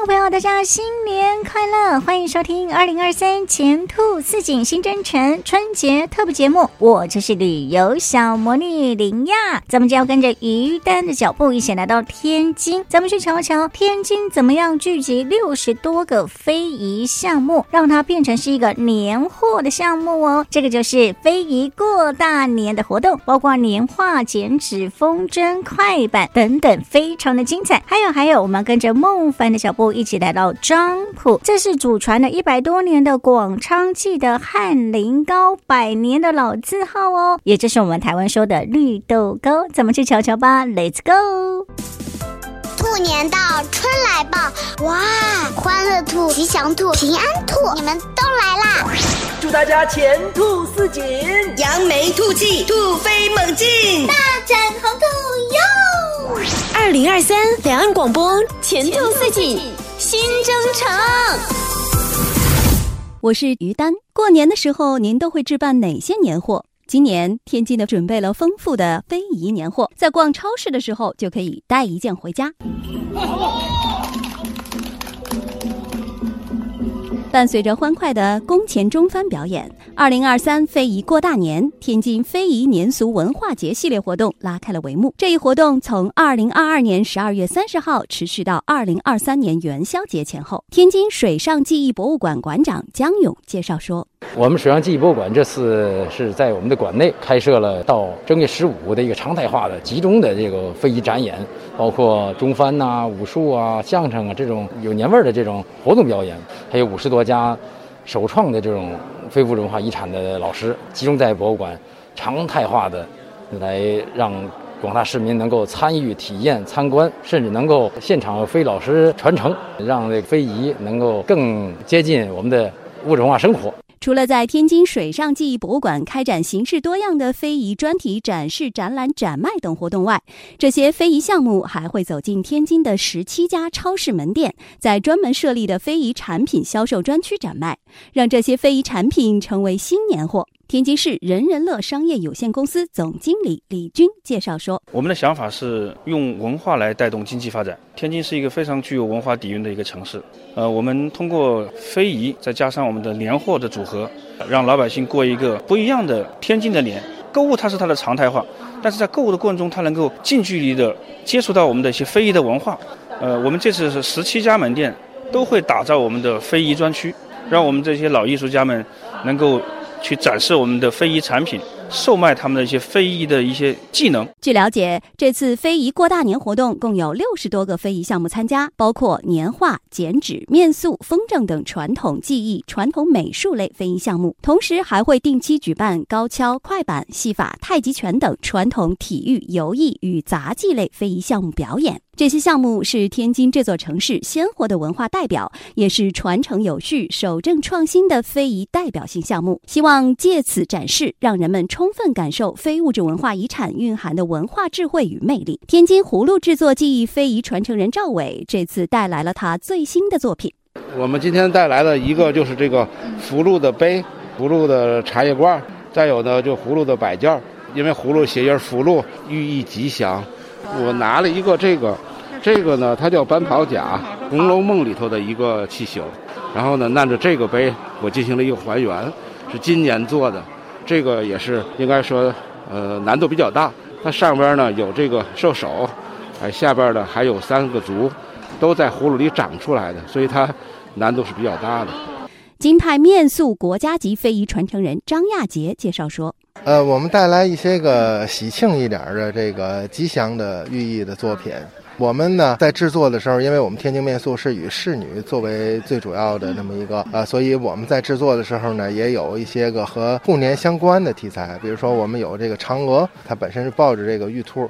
众朋友，大家新年快乐！欢迎收听二零二三前兔似锦新征程春节特别节目，我就是旅游小魔女林亚。咱们就要跟着于丹的脚步，一起来到天津，咱们去瞧瞧天津怎么样聚集六十多个非遗项目，让它变成是一个年货的项目哦。这个就是非遗过大年的活动，包括年画、剪纸、风筝、快板等等，非常的精彩。还有还有，我们跟着梦。帆的脚步一起来到漳浦，这是祖传了一百多年的广昌记的翰林糕，百年的老字号哦，也就是我们台湾说的绿豆糕，咱们去瞧瞧吧，Let's go！兔年到，春来报，哇，欢乐兔、吉祥兔、平安兔，你们都来啦！祝大家前兔似锦，扬眉吐气，兔飞猛进，大展宏图哟！二零二三两岸广播前兔似锦新征程。我是于丹，过年的时候您都会置办哪些年货？今年天津的准备了丰富的非遗年货，在逛超市的时候就可以带一件回家。伴随着欢快的工前中翻表演，二零二三非遗过大年，天津非遗年俗文化节系列活动拉开了帷幕。这一活动从二零二二年十二月三十号持续到二零二三年元宵节前后。天津水上记忆博物馆馆长江勇介绍说。我们水上记忆博物馆这次是在我们的馆内开设了到正月十五的一个常态化的集中的这个非遗展演，包括中翻呐、武术啊、相声啊这种有年味儿的这种活动表演，还有五十多家首创的这种非物质文化遗产的老师集中在博物馆，常态化的来让广大市民能够参与体验、参观，甚至能够现场非老师传承，让这个非遗能够更接近我们的物质文化生活。除了在天津水上记忆博物馆开展形式多样的非遗专题展示、展览、展卖等活动外，这些非遗项目还会走进天津的十七家超市门店，在专门设立的非遗产品销售专区展卖，让这些非遗产品成为新年货。天津市人人乐商业有限公司总经理李军介绍说：“我们的想法是用文化来带动经济发展。天津是一个非常具有文化底蕴的一个城市。呃，我们通过非遗，再加上我们的年货的组合，让老百姓过一个不一样的天津的年。购物它是它的常态化，但是在购物的过程中，它能够近距离的接触到我们的一些非遗的文化。呃，我们这次是十七家门店都会打造我们的非遗专区，让我们这些老艺术家们能够。”去展示我们的非遗产品，售卖他们的一些非遗的一些技能。据了解，这次非遗过大年活动共有六十多个非遗项目参加，包括年画、剪纸、面塑、风筝等传统技艺、传统美术类非遗项目。同时，还会定期举办高跷、快板、戏法、太极拳等传统体育、游艺与杂技类非遗项目表演。这些项目是天津这座城市鲜活的文化代表，也是传承有序、守正创新的非遗代表性项目。希望借此展示，让人们充分感受非物质文化遗产蕴含的文化智慧与魅力。天津葫芦制作技艺非遗传承人赵伟这次带来了他最新的作品。我们今天带来的一个就是这个葫芦的杯、葫芦的茶叶罐，再有呢就葫芦的摆件，因为葫芦谐音“福禄”，寓意吉祥。我拿了一个这个。这个呢，它叫班跑甲，《红楼梦》里头的一个器型。然后呢，按照这个碑，我进行了一个还原，是今年做的。这个也是应该说，呃，难度比较大。它上边呢有这个兽首，哎，下边呢还有三个足，都在葫芦里长出来的，所以它难度是比较大的。金派面塑国家级非遗传承人张亚杰介绍说：“呃，我们带来一些个喜庆一点的这个吉祥的寓意的作品。”我们呢，在制作的时候，因为我们天津面塑是以仕女作为最主要的那么一个呃，所以我们在制作的时候呢，也有一些个和兔年相关的题材，比如说我们有这个嫦娥，它本身是抱着这个玉兔。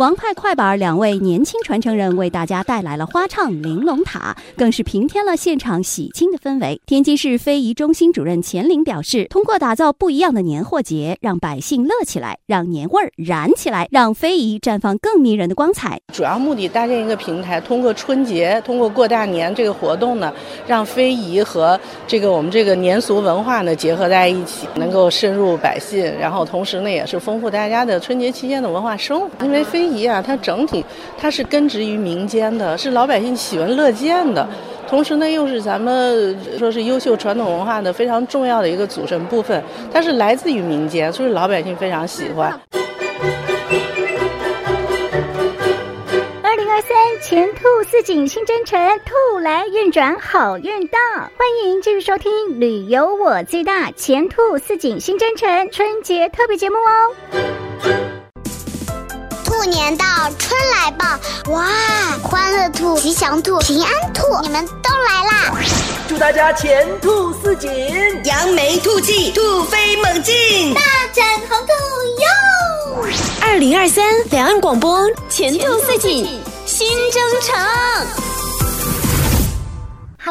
王派快板两位年轻传承人为大家带来了花唱玲珑塔，更是平添了现场喜庆的氛围。天津市非遗中心主任钱玲表示，通过打造不一样的年货节，让百姓乐起来，让年味儿燃起来，让非遗绽放更迷人的光彩。主要目的搭建一个平台，通过春节，通过过大年这个活动呢，让非遗和这个我们这个年俗文化呢结合在一起，能够深入百姓，然后同时呢也是丰富大家的春节期间的文化生活，因为非。非遗啊，它整体它是根植于民间的，是老百姓喜闻乐见的，同时呢又是咱们说是优秀传统文化的非常重要的一个组成部分，它是来自于民间，所以老百姓非常喜欢。二零二三前兔似锦新征程，兔来运转好运到，欢迎继续收听《旅游我最大前兔似锦新征程春节特别节目哦。兔年到，春来报，哇！欢乐兔、吉祥兔、平安兔，你们都来啦！祝大家前兔似锦，扬眉吐气，兔飞猛进，大展宏图哟！二零二三两岸广播前兔似锦新征程。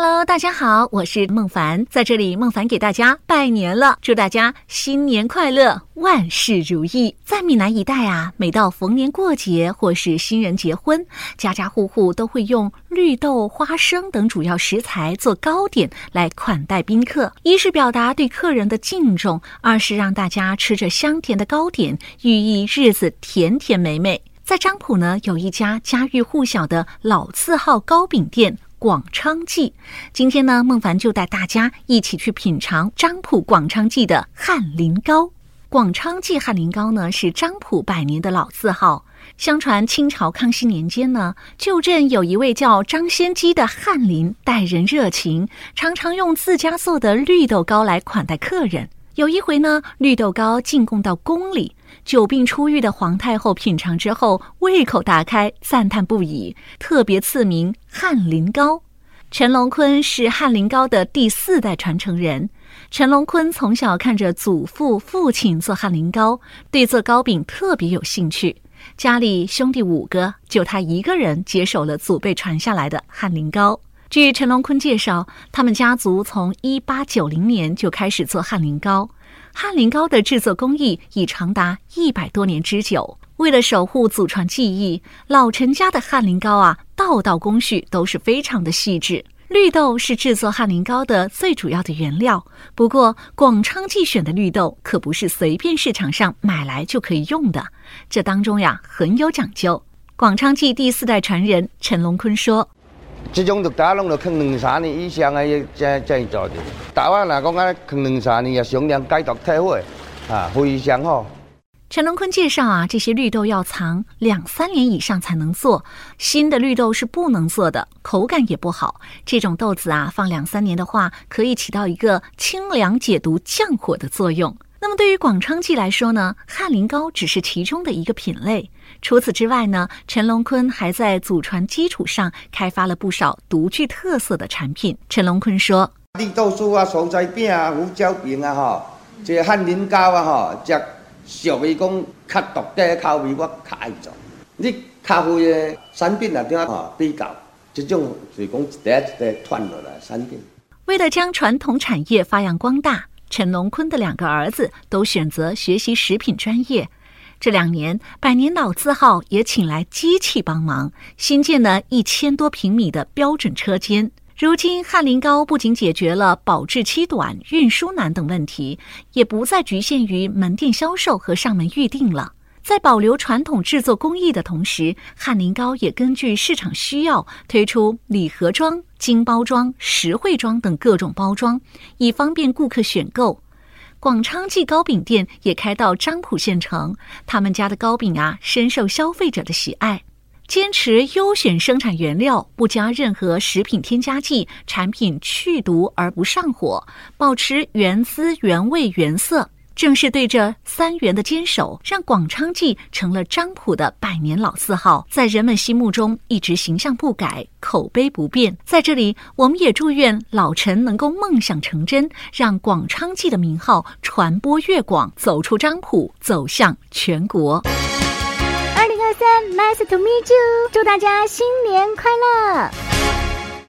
Hello，大家好，我是孟凡，在这里孟凡给大家拜年了，祝大家新年快乐，万事如意。在闽南一带啊，每到逢年过节或是新人结婚，家家户户都会用绿豆、花生等主要食材做糕点来款待宾客，一是表达对客人的敬重，二是让大家吃着香甜的糕点，寓意日子甜甜美美。在漳浦呢，有一家家喻户晓的老字号糕饼店。广昌记，今天呢，孟凡就带大家一起去品尝漳浦广昌记的翰林糕。广昌记翰林糕呢，是漳浦百年的老字号。相传清朝康熙年间呢，旧镇有一位叫张先基的翰林，待人热情，常常用自家做的绿豆糕来款待客人。有一回呢，绿豆糕进贡到宫里。久病初愈的皇太后品尝之后，胃口大开，赞叹不已，特别赐名翰林糕。陈龙坤是翰林糕的第四代传承人。陈龙坤从小看着祖父、父亲做翰林糕，对做糕饼特别有兴趣。家里兄弟五个，就他一个人接手了祖辈传下来的翰林糕。据陈龙坤介绍，他们家族从一八九零年就开始做翰林糕。翰林糕的制作工艺已长达一百多年之久。为了守护祖传技艺，老陈家的翰林糕啊，道道工序都是非常的细致。绿豆是制作翰林糕的最主要的原料，不过广昌记选的绿豆可不是随便市场上买来就可以用的，这当中呀很有讲究。广昌记第四代传人陈龙坤说。这种就打拢了，坑两三年以上的才才做的。台湾来讲啊，坑两三年也上量解毒退火，啊，非常好。陈龙坤介绍啊，这些绿豆要藏两三年以上才能做，新的绿豆是不能做的，口感也不好。这种豆子啊，放两三年的话，可以起到一个清凉解毒、降火的作用。那么对于广昌记来说呢，翰林糕只是其中的一个品类。除此之外呢，陈龙坤还在祖传基础上开发了不少独具特色的产品。陈龙坤说：“绿豆酥啊、蔬菜饼啊、胡椒饼啊，哈，这个翰林糕啊，哈，这属于讲较独特的口味，我较爱做。你咖啡的产品啊，点啊比较，这种是讲一代一代传落来产品。为了将传统产业发扬光大，陈龙坤的两个儿子都选择学习食品专业。”这两年，百年老字号也请来机器帮忙，新建了一千多平米的标准车间。如今，翰林糕不仅解决了保质期短、运输难等问题，也不再局限于门店销售和上门预定了。在保留传统制作工艺的同时，翰林糕也根据市场需要推出礼盒装、精包装、实惠装等各种包装，以方便顾客选购。广昌记糕饼店也开到漳浦县城，他们家的糕饼啊，深受消费者的喜爱。坚持优选生产原料，不加任何食品添加剂，产品去毒而不上火，保持原汁原味原色。正是对这三元的坚守，让广昌记成了漳浦的百年老字号，在人们心目中一直形象不改，口碑不变。在这里，我们也祝愿老陈能够梦想成真，让广昌记的名号传播越广，走出漳浦，走向全国。二零二三，Nice to meet you，祝大家新年快乐！